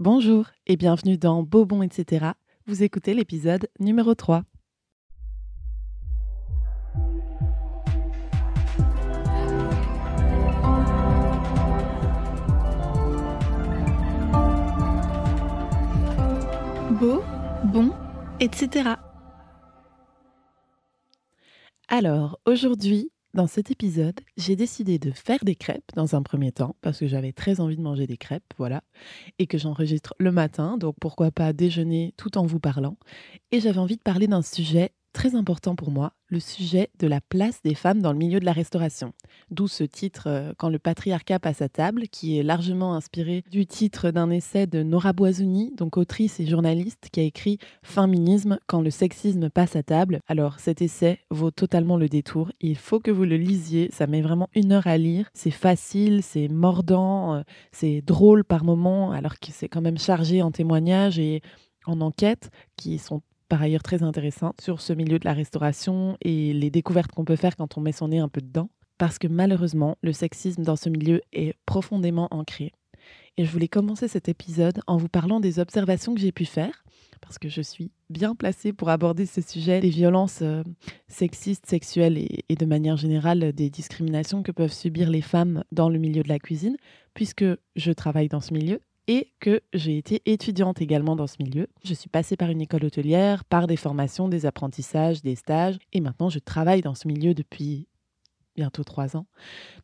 Bonjour et bienvenue dans Bobon, etc. Vous écoutez l'épisode numéro 3. Beau, bon, etc. Alors, aujourd'hui, dans cet épisode, j'ai décidé de faire des crêpes dans un premier temps, parce que j'avais très envie de manger des crêpes, voilà, et que j'enregistre le matin, donc pourquoi pas déjeuner tout en vous parlant. Et j'avais envie de parler d'un sujet très important pour moi, le sujet de la place des femmes dans le milieu de la restauration. D'où ce titre euh, Quand le patriarcat passe à table, qui est largement inspiré du titre d'un essai de Nora Boisouni, donc autrice et journaliste, qui a écrit Féminisme quand le sexisme passe à table. Alors cet essai vaut totalement le détour. Il faut que vous le lisiez. Ça met vraiment une heure à lire. C'est facile, c'est mordant, euh, c'est drôle par moments, alors que c'est quand même chargé en témoignages et en enquêtes qui sont par ailleurs très intéressant sur ce milieu de la restauration et les découvertes qu'on peut faire quand on met son nez un peu dedans. Parce que malheureusement, le sexisme dans ce milieu est profondément ancré. Et je voulais commencer cet épisode en vous parlant des observations que j'ai pu faire, parce que je suis bien placée pour aborder ce sujet des violences euh, sexistes, sexuelles et, et, de manière générale des discriminations que peuvent subir les femmes dans le milieu de la cuisine, puisque je travaille dans ce milieu et que j'ai été étudiante également dans ce milieu. Je suis passée par une école hôtelière, par des formations, des apprentissages, des stages, et maintenant je travaille dans ce milieu depuis bientôt trois ans.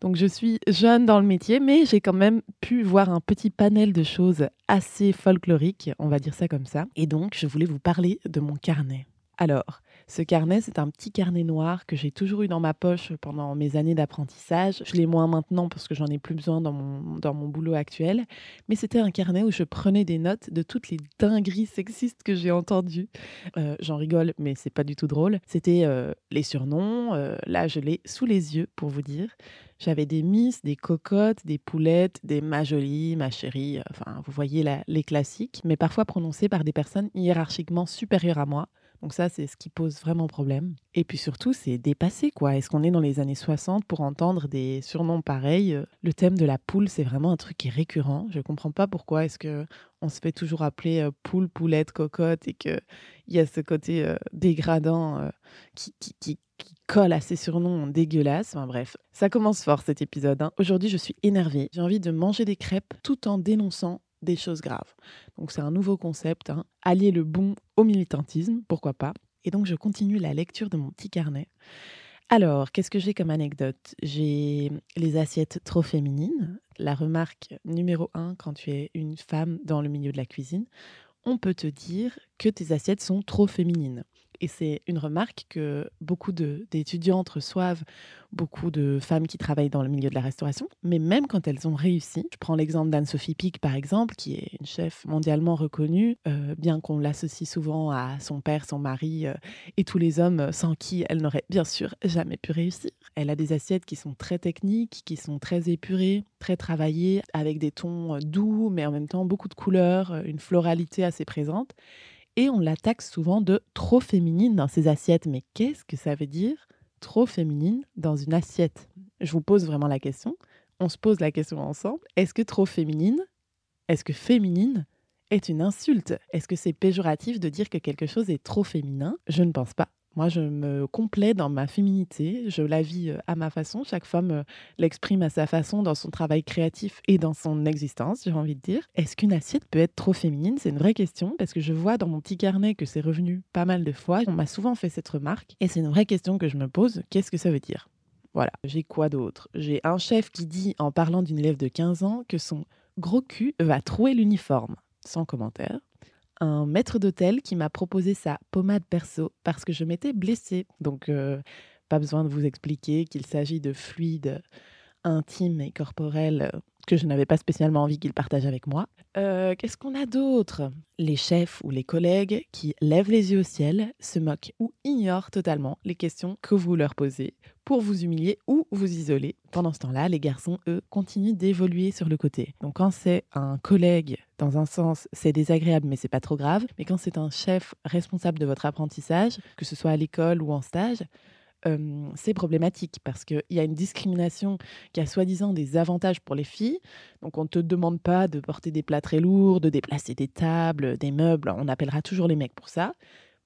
Donc je suis jeune dans le métier, mais j'ai quand même pu voir un petit panel de choses assez folkloriques, on va dire ça comme ça. Et donc je voulais vous parler de mon carnet. Alors, ce carnet, c'est un petit carnet noir que j'ai toujours eu dans ma poche pendant mes années d'apprentissage. Je l'ai moins maintenant parce que j'en ai plus besoin dans mon, dans mon boulot actuel. Mais c'était un carnet où je prenais des notes de toutes les dingueries sexistes que j'ai entendues. Euh, j'en rigole, mais c'est pas du tout drôle. C'était euh, les surnoms. Euh, là, je l'ai sous les yeux pour vous dire. J'avais des miss, des cocottes, des poulettes, des ma jolie, ma chérie. Enfin, vous voyez les classiques, mais parfois prononcés par des personnes hiérarchiquement supérieures à moi. Donc ça, c'est ce qui pose vraiment problème. Et puis surtout, c'est dépassé, quoi. Est-ce qu'on est dans les années 60 pour entendre des surnoms pareils Le thème de la poule, c'est vraiment un truc qui est récurrent. Je ne comprends pas pourquoi est-ce que on se fait toujours appeler poule, poulette, cocotte et qu'il y a ce côté dégradant qui, qui, colle à ces surnoms dégueulasses. Enfin bref, ça commence fort cet épisode. Hein. Aujourd'hui, je suis énervée. J'ai envie de manger des crêpes tout en dénonçant des choses graves. Donc c'est un nouveau concept, hein. allier le bon au militantisme, pourquoi pas. Et donc je continue la lecture de mon petit carnet. Alors, qu'est-ce que j'ai comme anecdote? J'ai les assiettes trop féminines. La remarque numéro un quand tu es une femme dans le milieu de la cuisine, on peut te dire que tes assiettes sont trop féminines. Et c'est une remarque que beaucoup d'étudiantes reçoivent, beaucoup de femmes qui travaillent dans le milieu de la restauration, mais même quand elles ont réussi. Je prends l'exemple d'Anne-Sophie Pic, par exemple, qui est une chef mondialement reconnue, euh, bien qu'on l'associe souvent à son père, son mari euh, et tous les hommes sans qui elle n'aurait bien sûr jamais pu réussir. Elle a des assiettes qui sont très techniques, qui sont très épurées, très travaillées, avec des tons euh, doux, mais en même temps beaucoup de couleurs, une floralité assez présente et on l'attaque souvent de trop féminine dans ses assiettes. Mais qu'est-ce que ça veut dire trop féminine dans une assiette? Je vous pose vraiment la question. On se pose la question ensemble. Est-ce que trop féminine, est-ce que féminine est une insulte? Est-ce que c'est péjoratif de dire que quelque chose est trop féminin? Je ne pense pas. Moi, je me complais dans ma féminité, je la vis à ma façon. Chaque femme l'exprime à sa façon dans son travail créatif et dans son existence, j'ai envie de dire. Est-ce qu'une assiette peut être trop féminine? C'est une vraie question parce que je vois dans mon petit carnet que c'est revenu pas mal de fois. On m'a souvent fait cette remarque et c'est une vraie question que je me pose. Qu'est-ce que ça veut dire? Voilà, j'ai quoi d'autre? J'ai un chef qui dit en parlant d'une élève de 15 ans que son gros cul va trouer l'uniforme. Sans commentaire un maître d'hôtel qui m'a proposé sa pommade perso parce que je m'étais blessée. Donc, euh, pas besoin de vous expliquer qu'il s'agit de fluide intime et corporel euh, que je n'avais pas spécialement envie qu'il partage avec moi. Euh, qu'est-ce qu'on a d'autre? Les chefs ou les collègues qui lèvent les yeux au ciel, se moquent ou ignorent totalement les questions que vous leur posez pour vous humilier ou vous isoler. Pendant ce temps-là, les garçons, eux, continuent d'évoluer sur le côté. Donc quand c'est un collègue, dans un sens, c'est désagréable, mais c'est pas trop grave. Mais quand c'est un chef responsable de votre apprentissage, que ce soit à l'école ou en stage, c'est problématique parce qu'il y a une discrimination qui a soi-disant des avantages pour les filles. Donc, on ne te demande pas de porter des plats très lourds, de déplacer des tables, des meubles. On appellera toujours les mecs pour ça.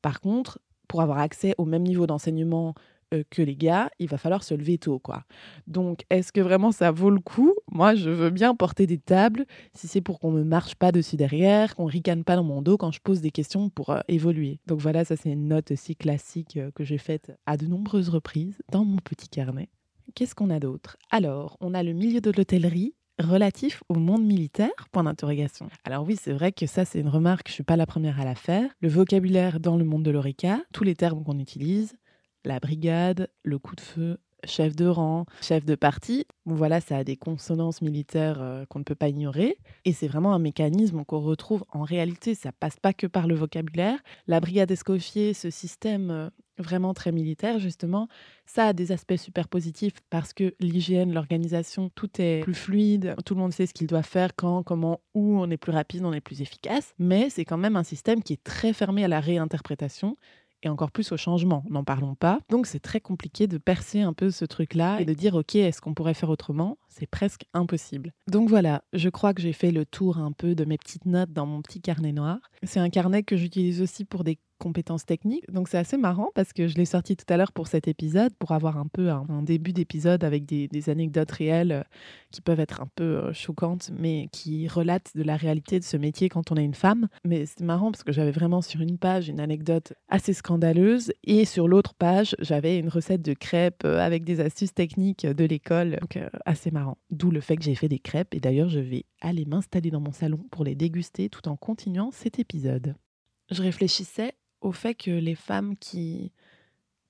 Par contre, pour avoir accès au même niveau d'enseignement euh, que les gars, il va falloir se lever tôt, quoi. Donc, est-ce que vraiment ça vaut le coup? Moi, je veux bien porter des tables si c'est pour qu'on me marche pas dessus derrière, qu'on ricane pas dans mon dos quand je pose des questions pour euh, évoluer. Donc voilà, ça c'est une note aussi classique euh, que j'ai faite à de nombreuses reprises dans mon petit carnet. Qu'est-ce qu'on a d'autre? Alors, on a le milieu de l'hôtellerie relatif au monde militaire? Point d'interrogation. Alors oui, c'est vrai que ça, c'est une remarque, je suis pas la première à la faire. Le vocabulaire dans le monde de l'ORECA, tous les termes qu'on utilise, la brigade, le coup de feu, chef de rang, chef de parti. voilà, ça a des consonances militaires euh, qu'on ne peut pas ignorer. Et c'est vraiment un mécanisme qu'on retrouve en réalité. Ça passe pas que par le vocabulaire. La brigade Escoffier, ce système euh, vraiment très militaire, justement, ça a des aspects super positifs parce que l'hygiène, l'organisation, tout est plus fluide. Tout le monde sait ce qu'il doit faire, quand, comment, où. On est plus rapide, on est plus efficace. Mais c'est quand même un système qui est très fermé à la réinterprétation et encore plus au changement. N'en parlons pas. Donc c'est très compliqué de percer un peu ce truc-là et de dire ok, est-ce qu'on pourrait faire autrement? C'est presque impossible. Donc voilà, je crois que j'ai fait le tour un peu de mes petites notes dans mon petit carnet noir. C'est un carnet que j'utilise aussi pour des compétences techniques. Donc c'est assez marrant parce que je l'ai sorti tout à l'heure pour cet épisode, pour avoir un peu un, début d'épisode avec des, anecdotes réelles euh, qui peuvent être un peu euh, choquantes, mais qui relatent de la réalité de ce métier quand on est une femme. Mais c'est marrant parce que j'avais vraiment sur une page une anecdote assez scandaleuse et sur l'autre page, j'avais une recette de crêpes euh, avec des astuces techniques de l'école. Donc assez marrant. D'où le fait que j'ai fait des crêpes et d'ailleurs je vais aller m'installer dans mon salon pour les déguster tout en continuant cet épisode. Je réfléchissais au fait que les femmes qui,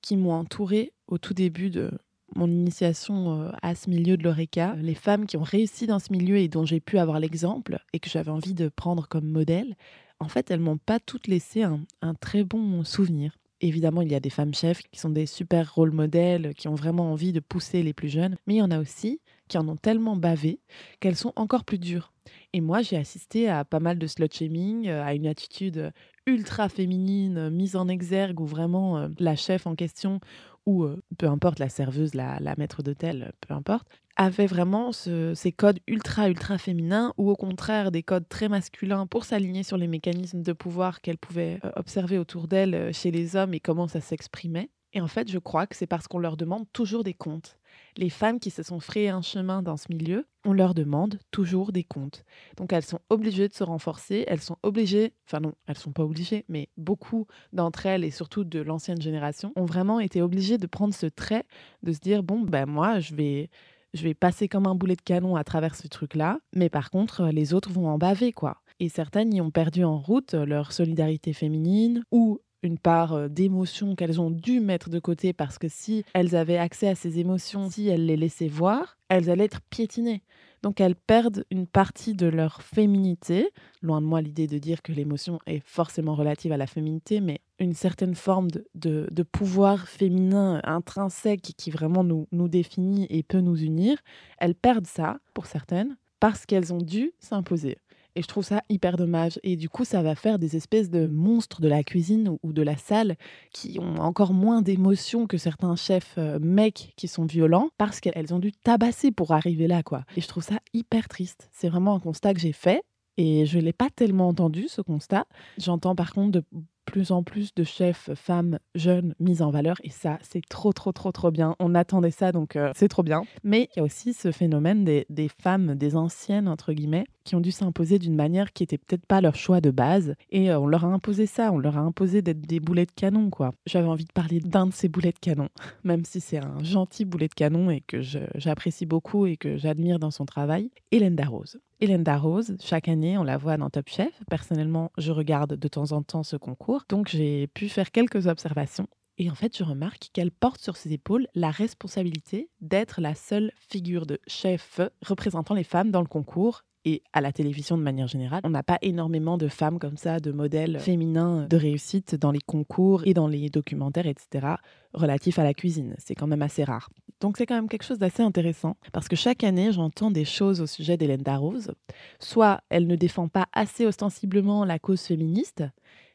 qui m'ont entourée au tout début de mon initiation euh, à ce milieu de l'ORECA, les femmes qui ont réussi dans ce milieu et dont j'ai pu avoir l'exemple et que j'avais envie de prendre comme modèle, en fait, elles m'ont pas toutes laissé un, un très bon souvenir. Évidemment, il y a des femmes chefs qui sont des super rôles modèles, qui ont vraiment envie de pousser les plus jeunes, mais il y en a aussi qui en ont tellement bavé qu'elles sont encore plus dures. Et moi, j'ai assisté à pas mal de slut shaming, euh, à une attitude ultra féminine, mise en exergue, où vraiment euh, la chef en question, ou euh, peu importe la serveuse, la, maître d'hôtel, peu importe, avait vraiment ces codes ultra, ultra féminins, ou au contraire des codes très masculins pour s'aligner sur les mécanismes de pouvoir qu'elle pouvait observer autour d'elle chez les hommes et comment ça s'exprimait. Et en fait, je crois que c'est parce qu'on leur demande toujours des comptes les femmes qui se sont frayées un chemin dans ce milieu, on leur demande toujours des comptes. Donc elles sont obligées de se renforcer, elles sont obligées, enfin non, elles sont pas obligées, mais beaucoup d'entre elles et surtout de l'ancienne génération ont vraiment été obligées de prendre ce trait, de se dire bon ben moi je vais je vais passer comme un boulet de canon à travers ce truc-là, mais par contre les autres vont en baver quoi. Et certaines y ont perdu en route leur solidarité féminine ou une part d'émotions qu'elles ont dû mettre de côté parce que si elles avaient accès à ces émotions, si elles les laissaient voir, elles allaient être piétinées. Donc elles perdent une partie de leur féminité. Loin de moi l'idée de dire que l'émotion est forcément relative à la féminité, mais une certaine forme de, pouvoir féminin intrinsèque qui vraiment nous, nous définit et peut nous unir. Elles perdent ça, pour certaines, parce qu'elles ont dû s'imposer. Et je trouve ça hyper dommage. Et du coup, ça va faire des espèces de monstres de la cuisine ou de la salle qui ont encore moins d'émotions que certains chefs euh, mecs qui sont violents parce qu'elles ont dû tabasser pour arriver là, quoi. Et je trouve ça hyper triste. C'est vraiment un constat que j'ai fait. Et je ne l'ai pas tellement entendu, ce constat. J'entends par contre de plus en plus de chefs femmes jeunes mises en valeur et ça c'est trop trop trop trop bien. On attendait ça donc euh, c'est trop bien. Mais il y a aussi ce phénomène des, femmes, des anciennes entre guillemets, qui ont dû s'imposer d'une manière qui était peut-être pas leur choix de base et euh, on leur a imposé ça, on leur a imposé d'être des boulets de canon quoi. J'avais envie de parler d'un de ces boulets de canon, même si c'est un gentil boulet de canon et que j'apprécie beaucoup et que j'admire dans son travail, Hélène Darroze. Hélène Darroze, chaque année on la voit dans Top Chef. Personnellement, je regarde de temps en temps ce concours donc j'ai pu faire quelques observations. Et en fait, je remarque qu'elle porte sur ses épaules la responsabilité d'être la seule figure de chef représentant les femmes dans le concours et à la télévision de manière générale. On n'a pas énormément de femmes comme ça, de modèles féminins de réussite dans les concours et dans les documentaires, etc., relatifs à la cuisine. C'est quand même assez rare. Donc c'est quand même quelque chose d'assez intéressant, parce que chaque année, j'entends des choses au sujet d'Hélène Darroze. Soit elle ne défend pas assez ostensiblement la cause féministe,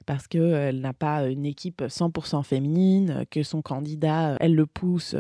parce qu'elle n'a pas une équipe 100% féminine, que son candidat, elle le pousse,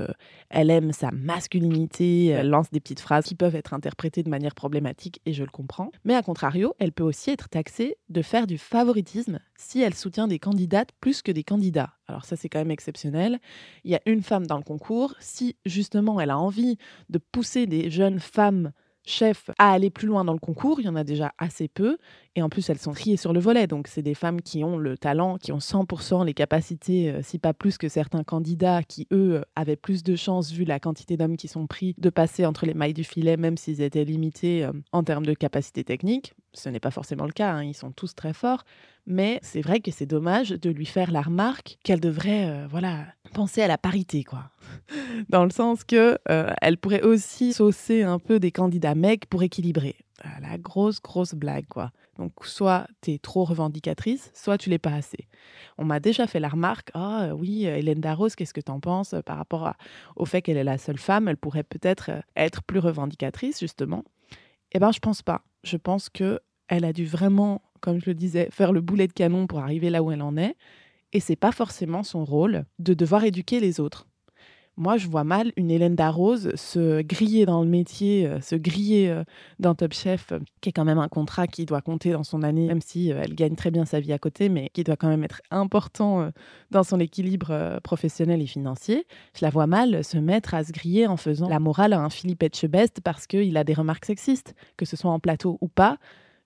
elle aime sa masculinité, elle lance des petites phrases qui peuvent être interprétées de manière problématique et je le comprends. Mais à contrario, elle peut aussi être taxée de faire du favoritisme si elle soutient des candidates plus que des candidats. Alors ça, c'est quand même exceptionnel. Il y a une femme dans le concours. Si justement elle a envie de pousser des jeunes femmes chefs à aller plus loin dans le concours. Il y en a déjà assez peu. Et en plus, elles sont triées sur le volet. Donc, c'est des femmes qui ont le talent, qui ont 100% les capacités, euh, si pas plus que certains candidats qui, eux, avaient plus de chances, vu la quantité d'hommes qui sont pris, de passer entre les mailles du filet, même s'ils étaient limités euh, en termes de capacité technique. Ce n'est pas forcément le cas. Hein. Ils sont tous très forts. Mais c'est vrai que c'est dommage de lui faire la remarque qu'elle devrait, euh, voilà, penser à la parité, quoi. Dans le sens que elle pourrait aussi saucer un peu des candidats mecs pour équilibrer. Ah, la grosse, grosse blague, quoi. Donc, soit tu es trop revendicatrice, soit tu l'es pas assez. On m'a déjà fait la remarque Ah oui, Hélène Darros, qu'est-ce que tu en penses par rapport au fait qu'elle est la seule femme Elle pourrait peut-être être plus revendicatrice, justement. Eh bien, je pense pas. Je pense que elle a dû vraiment, comme je le disais, faire le boulet de canon pour arriver là où elle en est. Et c'est pas forcément son rôle de devoir éduquer les autres. Moi, je vois mal une Hélène Darroze se griller dans le métier, euh, se griller euh, dans Top Chef, euh, qui est quand même un contrat qui doit compter dans son année, même si elle gagne très bien sa vie à côté, mais qui doit quand même être important dans son équilibre professionnel et financier. Je la vois mal se mettre à se griller en faisant la morale à un Philippe Etchebest parce qu'il a des remarques sexistes, que ce soit en plateau ou pas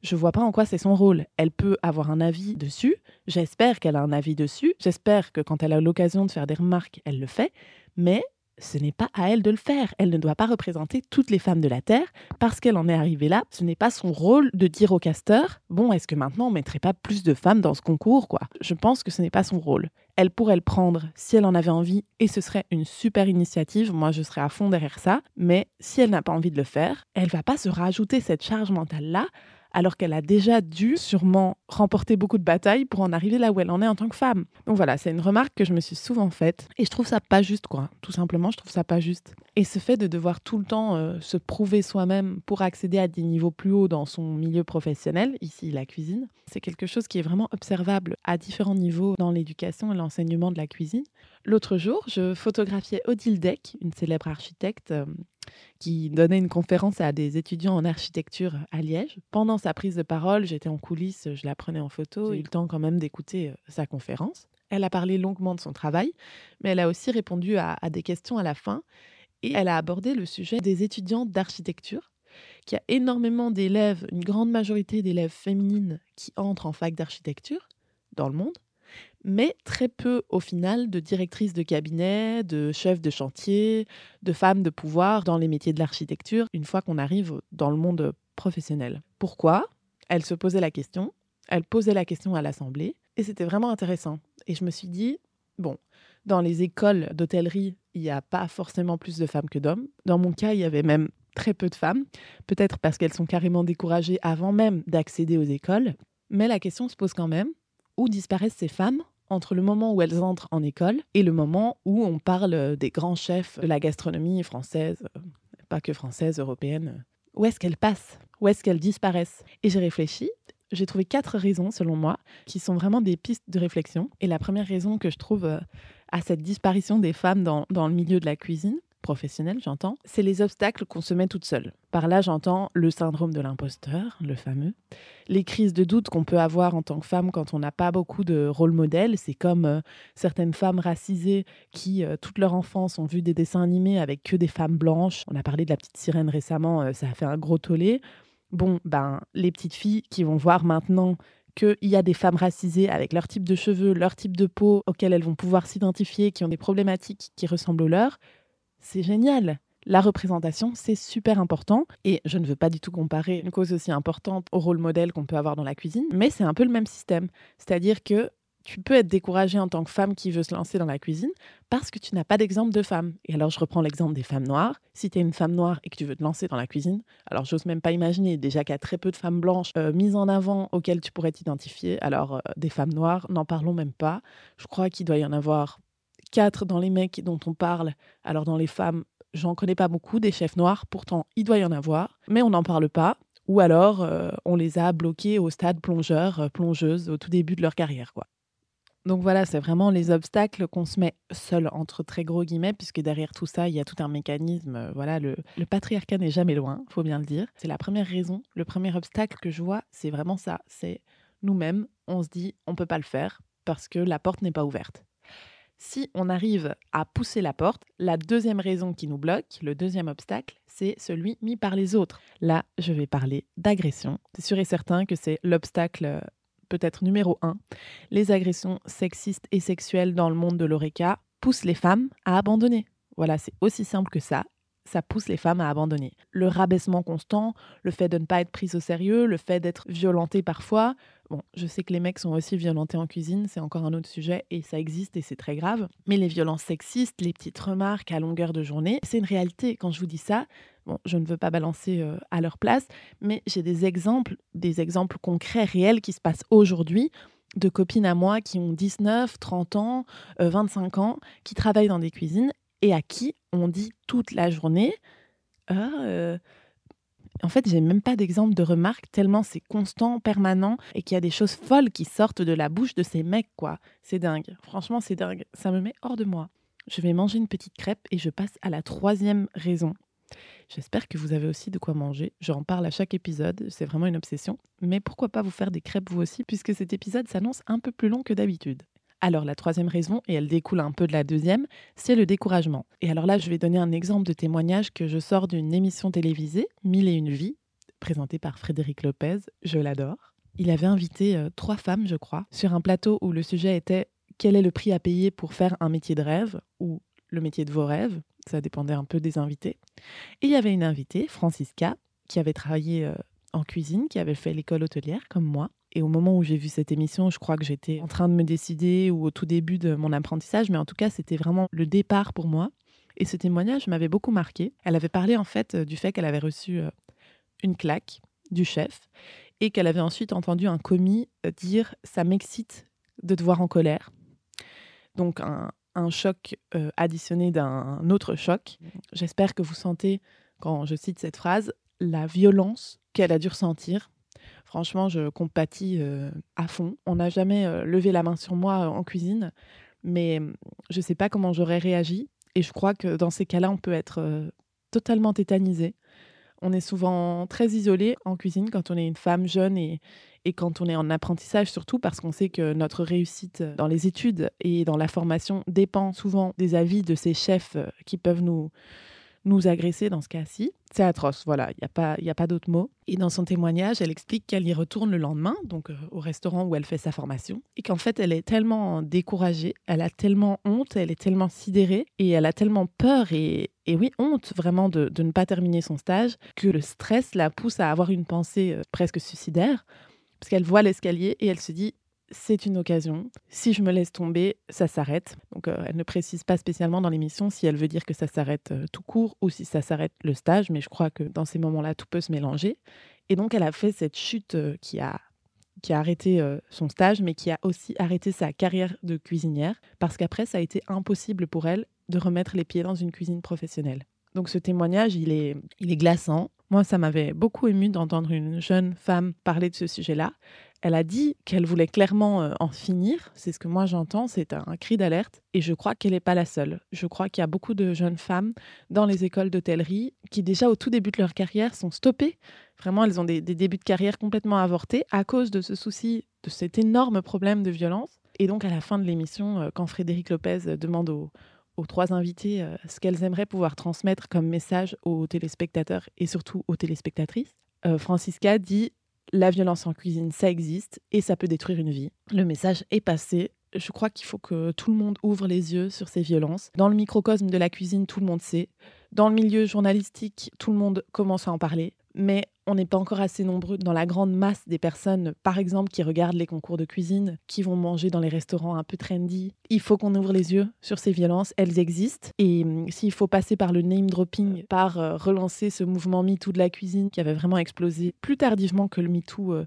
je vois pas en quoi c'est son rôle. Elle peut avoir un avis dessus. J'espère qu'elle a un avis dessus. J'espère que quand elle a l'occasion de faire des remarques, elle le fait mais ce n'est pas à elle de le faire. Elle ne doit pas représenter toutes les femmes de la Terre parce qu'elle en est arrivée là. Ce n'est pas son rôle de dire au casteur Bon, est-ce que maintenant on mettrait pas plus de femmes dans ce concours quoi? Je pense que ce n'est pas son rôle. Elle pourrait le prendre si elle en avait envie et ce serait une super initiative. Moi, je serais à fond derrière ça. Mais si elle n'a pas envie de le faire, elle va pas se rajouter cette charge mentale là alors qu'elle a déjà dû sûrement remporter beaucoup de batailles pour en arriver là où elle en est en tant que femme. Donc voilà, c'est une remarque que je me suis souvent faite et je trouve ça pas juste quoi. Tout simplement, je trouve ça pas juste. Et ce fait de devoir tout le temps euh, se prouver soi-même pour accéder à des niveaux plus hauts dans son milieu professionnel, ici la cuisine, c'est quelque chose qui est vraiment observable à différents niveaux dans l'éducation et l'enseignement de la cuisine. L'autre jour, je photographiais Odile Deck, une célèbre architecte euh, qui donnait une conférence à des étudiants en architecture à Liège. Pendant sa prise de parole, j'étais en coulisses, je la prenais en photo. J'ai eu le temps quand même d'écouter euh, sa conférence. Elle a parlé longuement de son travail, mais elle a aussi répondu à, des questions à la fin. Et elle a abordé le sujet des étudiants d'architecture, qu'il y a énormément d'élèves, une grande majorité d'élèves féminines qui entrent en fac d'architecture dans le monde mais très peu au final de directrices de cabinet, de chefs de chantier, de femmes de pouvoir dans les métiers de l'architecture une fois qu'on arrive dans le monde professionnel. Pourquoi? Elle se posait la question, elle posait la question à l'Assemblée, et c'était vraiment intéressant. Et je me suis dit, bon, dans les écoles d'hôtellerie, il n'y a pas forcément plus de femmes que d'hommes. Dans mon cas, il y avait même très peu de femmes, peut-être parce qu'elles sont carrément découragées avant même d'accéder aux écoles. Mais la question se pose quand même, où disparaissent ces femmes entre le moment où elles entrent en école et le moment où on parle des grands chefs de la gastronomie française, euh, pas que française, européenne. Où est-ce qu'elles passent? Où est-ce qu'elles disparaissent? Et j'ai réfléchi. J'ai trouvé quatre raisons, selon moi, qui sont vraiment des pistes de réflexion. Et la première raison que je trouve euh, à cette disparition des femmes dans, dans le milieu de la cuisine, professionnelle, j'entends, c'est les obstacles qu'on se met toute seule. Par là, j'entends le syndrome de l'imposteur, le fameux, les crises de doute qu'on peut avoir en tant que femme quand on n'a pas beaucoup de rôle modèle. C'est comme euh, certaines femmes racisées qui, euh, toute leur enfance, ont vu des dessins animés avec que des femmes blanches. On a parlé de la petite sirène récemment, euh, ça a fait un gros tollé. Bon, ben, les petites filles qui vont voir maintenant qu'il y a des femmes racisées avec leur type de cheveux, leur type de peau, auxquelles elles vont pouvoir s'identifier, qui ont des problématiques qui ressemblent aux leurs, c'est génial. La représentation, c'est super important. Et je ne veux pas du tout comparer une cause aussi importante au rôle modèle qu'on peut avoir dans la cuisine, mais c'est un peu le même système. C'est-à-dire que tu peux être découragée en tant que femme qui veut se lancer dans la cuisine parce que tu n'as pas d'exemple de femme. Et alors, je reprends l'exemple des femmes noires. Si tu es une femme noire et que tu veux te lancer dans la cuisine, alors j'ose même pas imaginer déjà qu'il y a très peu de femmes blanches euh, mises en avant auxquelles tu pourrais t'identifier. Alors, euh, des femmes noires, n'en parlons même pas. Je crois qu'il doit y en avoir dans les mecs dont on parle. Alors dans les femmes, j'en connais pas beaucoup des chefs noirs, pourtant il doit y en avoir, mais on n'en parle pas. ou alors euh, on les a bloqués au stade plongeur, euh, plongeuse, au tout début de leur carrière. Quoi. Donc voilà, c'est vraiment les obstacles qu'on se met seul entre très gros guillemets, puisque derrière tout ça, il y a tout un mécanisme. euh, voilà, le, le patriarcat n'est jamais loin, faut bien le dire. C'est la première raison, le premier obstacle que je vois, c'est vraiment ça. C'est nous-mêmes, on se dit, on peut pas le faire parce que la porte n'est pas ouverte. Si on arrive à pousser la porte, la deuxième raison qui nous bloque, le deuxième obstacle, c'est celui mis par les autres. Là, je vais parler d'agression. C'est sûr et certain que c'est l'obstacle euh, peut-être numéro un. Les agressions sexistes et sexuelles dans le monde de l'ORECA poussent les femmes à abandonner. Voilà, c'est aussi simple que ça. Ça pousse les femmes à abandonner. Le rabaissement constant, le fait de ne pas être prise au sérieux, le fait d'être violentée parfois. Bon, je sais que les mecs sont aussi violentés en cuisine, c'est encore un autre sujet et ça existe et c'est très grave. Mais les violences sexistes, les petites remarques à longueur de journée, c'est une réalité. Quand je vous dis ça, bon, je ne veux pas balancer euh, à leur place, mais j'ai des exemples, des exemples concrets, réels qui se passent aujourd'hui de copines à moi qui ont 19, 30 ans, euh, 25 ans, qui travaillent dans des cuisines et à qui on dit toute la journée Ah, euh, en fait, j'ai même pas d'exemple de remarque tellement c'est constant, permanent et qu'il y a des choses folles qui sortent de la bouche de ces mecs, quoi. C'est dingue. Franchement, c'est dingue. Ça me met hors de moi. Je vais manger une petite crêpe et je passe à la troisième raison. J'espère que vous avez aussi de quoi manger. J'en parle à chaque épisode, c'est vraiment une obsession. Mais pourquoi pas vous faire des crêpes vous aussi, puisque cet épisode s'annonce un peu plus long que d'habitude. Alors la troisième raison, et elle découle un peu de la deuxième, c'est le découragement. Et alors là, je vais donner un exemple de témoignage que je sors d'une émission télévisée, Mille et une vies, présentée par Frédéric Lopez, je l'adore. Il avait invité euh, trois femmes, je crois, sur un plateau où le sujet était quel est le prix à payer pour faire un métier de rêve? ou le métier de vos rêves. Ça dépendait un peu des invités. Et il y avait une invitée, Francisca, qui avait travaillé euh, en cuisine, qui avait fait l'école hôtelière comme moi. Et au moment où j'ai vu cette émission, je crois que j'étais en train de me décider ou au tout début de mon apprentissage, mais en tout cas, c'était vraiment le départ pour moi. Et ce témoignage m'avait beaucoup marqué. Elle avait parlé en fait euh, du fait qu'elle avait reçu euh, une claque du chef et qu'elle avait ensuite entendu un commis euh, dire ça m'excite de te voir en colère. Donc un, choc additionné d'un autre choc. J'espère que vous sentez, quand je cite cette phrase, la violence qu'elle a dû ressentir. Franchement, je compatis euh, à fond. On n'a jamais euh, levé la main sur moi euh, en cuisine, mais euh, je ne sais pas comment j'aurais réagi. Et je crois que dans ces cas-là, on peut être totalement tétanisé. On est souvent très isolé en cuisine quand on est une femme jeune et, quand on est en apprentissage, surtout parce qu'on sait que notre réussite dans les études et dans la formation dépend souvent des avis de ces chefs qui peuvent nous, nous agresser dans ce cas-ci. C'est atroce, voilà, il n'y a pas, y a pas d'autre mot. Et dans son témoignage, elle explique qu'elle y retourne le lendemain, donc euh, au restaurant où elle fait sa formation, et qu'en fait, elle est tellement découragée, elle a tellement honte, elle est tellement sidérée, et elle a tellement peur et, et oui, honte vraiment de, de ne pas terminer son stage, que le stress la pousse à avoir une pensée euh, presque suicidaire, parce qu'elle voit l'escalier et elle se dit c'est une occasion. Si je me laisse tomber, ça s'arrête. Donc, euh, elle ne précise pas spécialement dans l'émission si elle veut dire que ça s'arrête euh, tout court ou si ça s'arrête le stage, mais je crois que dans ces moments-là, tout peut se mélanger. Et donc, elle a fait cette chute euh, qui a qui a arrêté son stage, mais qui a aussi arrêté sa carrière de cuisinière, parce qu'après, ça a été impossible pour elle de remettre les pieds dans une cuisine professionnelle. Donc ce témoignage, il est, il est glaçant. Moi, ça m'avait beaucoup ému d'entendre une jeune femme parler de ce sujet-là. Elle a dit qu'elle voulait clairement euh, en finir. C'est ce que moi j'entends, c'est un, cri d'alerte. Et je crois qu'elle n'est pas la seule. Je crois qu'il y a beaucoup de jeunes femmes dans les écoles d'hôtellerie qui déjà au tout début de leur carrière sont stoppées. Vraiment, elles ont des, débuts de carrière complètement avortés à cause de ce souci, de cet énorme problème de violence. Et donc à la fin de l'émission, euh, quand Frédéric Lopez euh, demande aux, trois invités ce qu'elles aimeraient pouvoir transmettre comme message aux téléspectateurs et surtout aux téléspectatrices, Francisca dit la violence en cuisine, ça existe et ça peut détruire une vie. Le message est passé. Je crois qu'il faut que tout le monde ouvre les yeux sur ces violences. Dans le microcosme de la cuisine, tout le monde sait. Dans le milieu journalistique, tout le monde commence à en parler. Mais on n'est pas encore assez nombreux dans la grande masse des personnes, par exemple, qui regardent les concours de cuisine, qui vont manger dans les restaurants un peu trendy. Il faut qu'on ouvre les yeux sur ces violences, elles existent. Et hum, s'il faut passer par le name dropping, par euh, relancer ce mouvement MeToo de la cuisine qui avait vraiment explosé plus tardivement que le MeToo euh,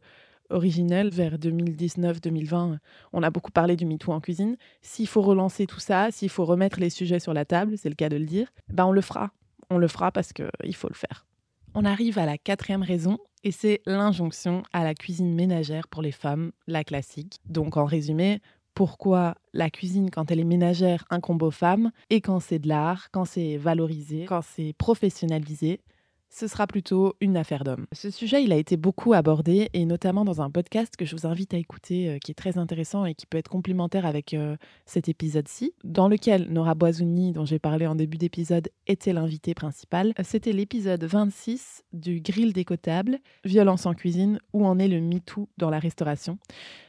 originel, vers 2019-2020, on a beaucoup parlé du MeToo en cuisine. S'il faut relancer tout ça, s'il faut remettre les sujets sur la table, c'est le cas de le dire, ben on le fera. On le fera parce qu'il faut le faire. On arrive à la quatrième raison, et c'est l'injonction à la cuisine ménagère pour les femmes, la classique. Donc en résumé, pourquoi la cuisine, quand elle est ménagère, incombe aux femmes, et quand c'est de l'art, quand c'est valorisé, quand c'est professionnalisé, ce sera plutôt une affaire d'homme. Ce sujet, il a été beaucoup abordé, et notamment dans un podcast que je vous invite à écouter, euh, qui est très intéressant et qui peut être complémentaire avec euh, cet épisode-ci, dans lequel Nora Boisouni, dont j'ai parlé en début d'épisode, était l'invité principal. C'était l'épisode 26 du Grill décotable, violence en cuisine, où en est le MeToo dans la restauration.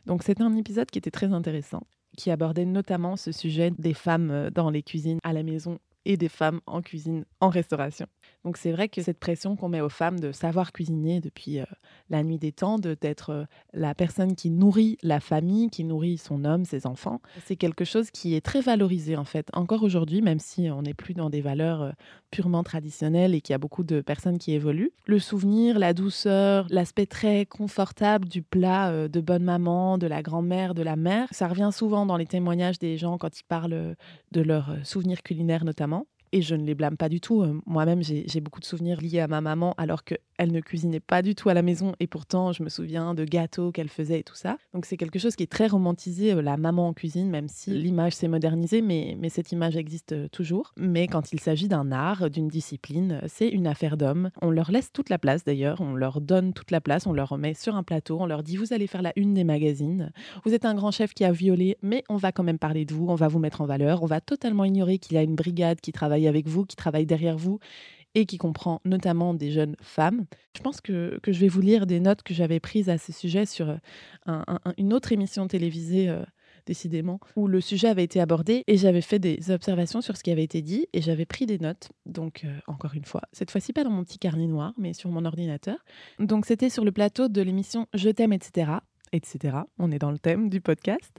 Donc c'était un épisode qui était très intéressant qui abordait notamment ce sujet des femmes euh, dans les cuisines à la maison et des femmes en cuisine en restauration. Donc c'est vrai que cette pression qu'on met aux femmes de savoir cuisiner depuis euh, la nuit des temps, d'être euh, la personne qui nourrit la famille, qui nourrit son homme, ses enfants, c'est quelque chose qui est très valorisé en fait. Encore aujourd'hui, même si on n'est plus dans des valeurs euh, purement traditionnelles et qu'il y a beaucoup de personnes qui évoluent, le souvenir, la douceur, l'aspect très confortable du plat de bonne maman, de la grand-mère, de la mère, ça revient souvent dans les témoignages des gens quand ils parlent de leurs souvenirs culinaires notamment. Et je ne les blâme pas du tout. Moi-même, j'ai beaucoup de souvenirs liés à ma maman alors que elle ne cuisinait pas du tout à la maison et pourtant je me souviens de gâteaux qu'elle faisait et tout ça. Donc c'est quelque chose qui est très romantisé, euh, la maman en cuisine, même si l'image s'est modernisée, mais, cette image existe euh, toujours. Mais quand il s'agit d'un art, d'une discipline, c'est une affaire d'homme. On leur laisse toute la place d'ailleurs, on leur donne toute la place, on leur remet sur un plateau, on leur dit vous allez faire la une des magazines, vous êtes un grand chef qui a violé, mais on va quand même parler de vous, on va vous mettre en valeur, on va totalement ignorer qu'il y a une brigade qui travaille avec vous, qui travaille derrière vous et qui comprend notamment des jeunes femmes. Je pense que, que je vais vous lire des notes que j'avais prises à ce sujet sur euh, une autre émission télévisée. Euh, décidément, où le sujet avait été abordé et j'avais fait des observations sur ce qui avait été dit et j'avais pris des notes. Donc, euh, encore une fois, cette fois-ci pas dans mon petit carnet noir, mais sur mon ordinateur. Donc, c'était sur le plateau de l'émission Je t'aime, etc etc. On est dans le thème du podcast.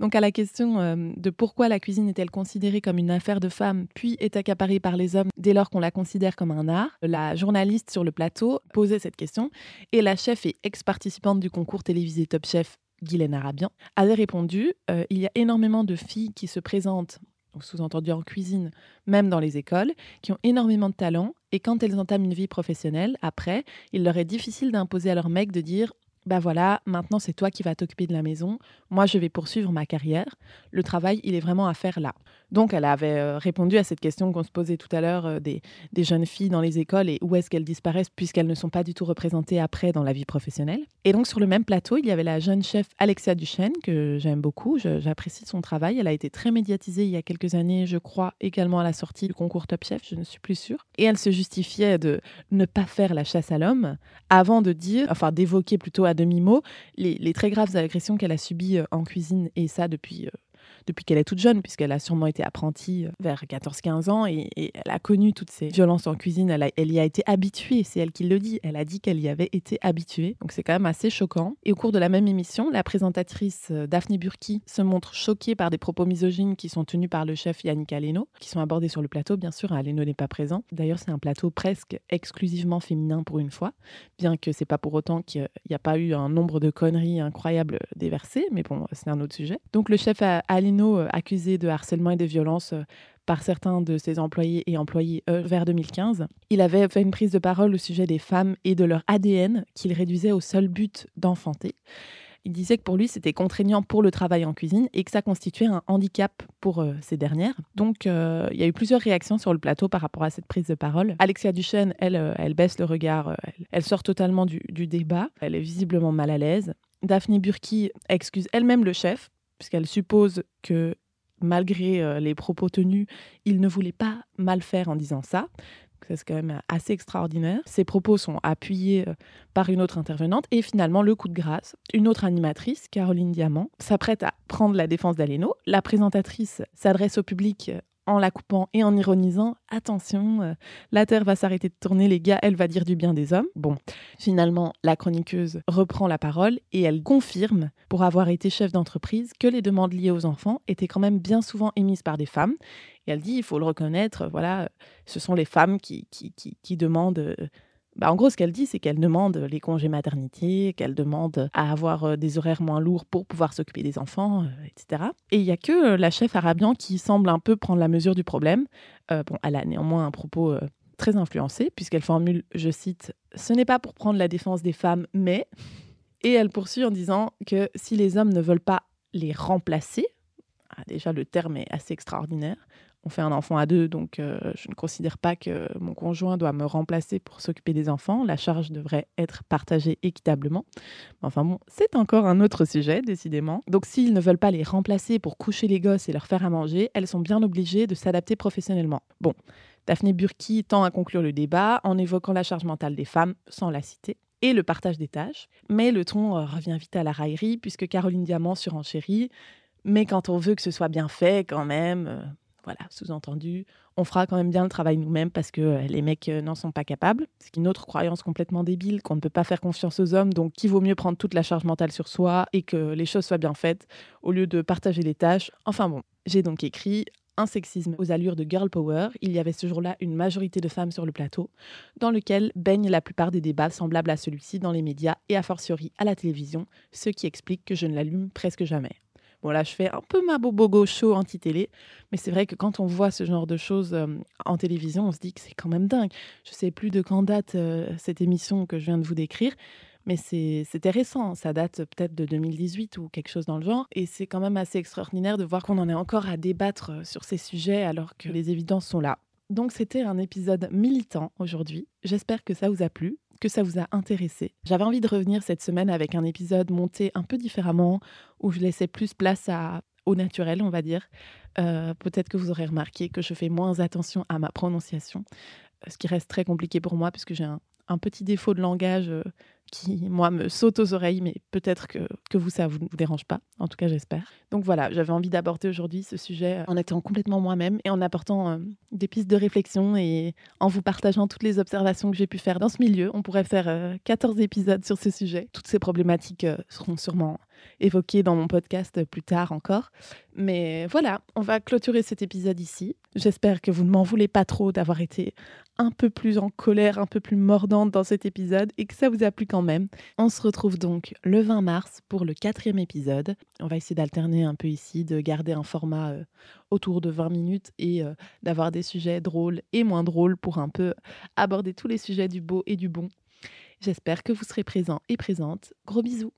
Donc à la question euh, de pourquoi la cuisine est-elle considérée comme une affaire de femmes, puis est accaparée par les hommes dès lors qu'on la considère comme un art, la journaliste sur le plateau posait cette question et la chef et ex-participante du concours télévisé Top Chef, Guylaine Arabian, avait répondu euh, Il y a énormément de filles qui se présentent sous-entendu en cuisine, même dans les écoles, qui ont énormément de talent, et quand elles entament une vie professionnelle, après, il leur est difficile d'imposer à leur mec de dire bah voilà, maintenant c'est toi qui vas t'occuper de la maison, moi je vais poursuivre ma carrière, le travail il est vraiment à faire là. Donc elle avait euh, répondu à cette question qu'on se posait tout à l'heure euh, des, jeunes filles dans les écoles et où est-ce qu'elles disparaissent puisqu'elles ne sont pas du tout représentées après dans la vie professionnelle. Et donc sur le même plateau, il y avait la jeune chef Alexia Duchesne que j'aime beaucoup, j'apprécie son travail, elle a été très médiatisée il y a quelques années, je crois également à la sortie du concours Top Chef, je ne suis plus sûre. Et elle se justifiait de ne pas faire la chasse à l'homme avant de dire, enfin d'évoquer plutôt à demi-mot les, très graves agressions qu'elle a subies euh, en cuisine et ça depuis depuis qu'elle est toute jeune, puisqu'elle a sûrement été apprentie euh, vers 14-15 ans et, elle a connu toutes ces violences en cuisine. Elle, elle y a été habituée, c'est elle qui le dit. Elle a dit qu'elle y avait été habituée. Donc c'est quand même assez choquant. Et au cours de la même émission, la présentatrice euh, Daphné Burki se montre choquée par des propos misogynes qui sont tenus par le chef Yannick Aleno, qui sont abordés sur le plateau. Bien sûr, Aleno n'est pas présent. D'ailleurs, c'est un plateau presque exclusivement féminin pour une fois, bien que c'est pas pour autant qu'il n'y a pas eu un nombre de conneries incroyables déversées, mais bon, c'est un autre sujet. Donc le chef Aleno euh, accusé de harcèlement et de violence euh, par certains de ses employés et employés euh, vers 2015. Il avait fait une prise de parole au sujet des femmes et de leur ADN qu'il réduisait au seul but d'enfanter. Il disait que pour lui, c'était contraignant pour le travail en cuisine et que ça constituait un handicap pour ces dernières. Donc, il y a eu plusieurs réactions sur le plateau par rapport à cette prise de parole. Alexia Duchesne, elle, elle baisse le regard, elle, sort totalement du, du, débat. Elle est visiblement mal à l'aise. Daphné Burki excuse elle-même le chef puisqu'elle suppose que malgré euh, les propos tenus, il ne voulait pas mal faire en disant ça. C'est quand même assez extraordinaire. Ses propos sont appuyés euh, par une autre intervenante. Et finalement, le coup de grâce, une autre animatrice, Caroline Diamant, s'apprête à prendre la défense d'Aleno. La présentatrice s'adresse au public euh, en la coupant et en ironisant attention, euh, la Terre va s'arrêter de tourner, les gars, elle va dire du bien des hommes. Bon, finalement, la chroniqueuse reprend la parole et elle confirme, pour avoir été chef d'entreprise, que les demandes liées aux enfants étaient quand même bien souvent émises par des femmes. Et elle dit, il faut le reconnaître, voilà, ce sont les femmes qui, qui, qui demandent euh, bah, en gros, ce qu'elle dit, c'est qu'elle demande les congés maternité, qu'elle demande à avoir des horaires moins lourds pour pouvoir s'occuper des enfants, etc. Et il n'y a que la chef Arabian qui semble un peu prendre la mesure du problème. bon, elle a néanmoins un propos très influencée, puisqu'elle formule, je cite, Ce n'est pas pour prendre la défense des femmes, mais... Et elle poursuit en disant que si les hommes ne veulent pas les remplacer, ah, déjà le terme est assez extraordinaire, on fait un enfant à deux, donc euh, je ne considère pas que mon conjoint doit me remplacer pour s'occuper des enfants. La charge devrait être partagée équitablement. Enfin bon, c'est encore un autre sujet, décidément. Donc s'ils ne veulent pas les remplacer pour coucher les gosses et leur faire à manger, elles sont bien obligées de s'adapter professionnellement. Bon, Daphné Burki tend à conclure le débat en évoquant la charge mentale des femmes, sans la citer et le partage des tâches. Mais le ton euh, revient vite à la raillerie, puisque Caroline Diamant surenchérit. Mais quand on veut que ce soit bien fait, quand même, euh, voilà, sous-entendu, on fera quand même bien le travail nous-mêmes parce que euh, les mecs euh, n'en sont pas capables. C'est une autre croyance complètement débile qu'on ne peut pas faire confiance aux hommes, donc qu'il vaut mieux prendre toute la charge mentale sur soi et que les choses soient bien faites au lieu de partager les tâches. Enfin bon, j'ai donc écrit un sexisme aux allures de girl power. Il y avait ce jour-là une majorité de femmes sur le plateau, dans lequel baignent la plupart des débats semblables à celui-ci dans les médias et a fortiori à la télévision, ce qui explique que je ne l'allume presque jamais. Bon, là, je fais un peu ma bobogo show anti-télé, mais c'est vrai que quand on voit ce genre de choses euh, en télévision, on se dit que c'est quand même dingue. Je sais plus de quand date euh, cette émission que je viens de vous décrire, mais c'était récent. Ça date peut-être de 2018 ou quelque chose dans le genre. Et c'est quand même assez extraordinaire de voir qu'on en est encore à débattre euh, sur ces sujets alors que les évidences sont là. Donc c'était un épisode militant aujourd'hui. J'espère que ça vous a plu que ça vous a intéressé. J'avais envie de revenir cette semaine avec un épisode monté un peu différemment, où je laissais plus place au naturel, on va dire. Euh, peut-être que vous aurez remarqué que je fais moins attention à ma prononciation, euh, ce qui reste très compliqué pour moi, puisque j'ai un, un petit défaut de langage euh, qui, moi, me saute aux oreilles, mais peut-être que, que vous, ça ne vous, dérange pas. En tout cas, j'espère. Donc voilà, j'avais envie d'aborder aujourd'hui ce sujet en étant complètement moi-même et en apportant euh, des pistes de réflexion et en vous partageant toutes les observations que j'ai pu faire dans ce milieu. On pourrait faire 14 euh, épisodes sur ce sujet. Toutes ces problématiques seront sûrement évoquées dans mon podcast plus tard encore. Mais voilà, on va clôturer cet épisode ici. J'espère que vous ne m'en voulez pas trop d'avoir été un peu plus en colère, un peu plus mordante dans cet épisode et que ça vous a plu même. On se retrouve donc le 20 mars pour le quatrième épisode. On va essayer d'alterner un peu ici, de garder un format euh, autour de 20 minutes et euh, d'avoir des sujets drôles et moins drôles pour un peu aborder tous les sujets du beau et du bon. J'espère que vous serez présents et présentes. Gros bisous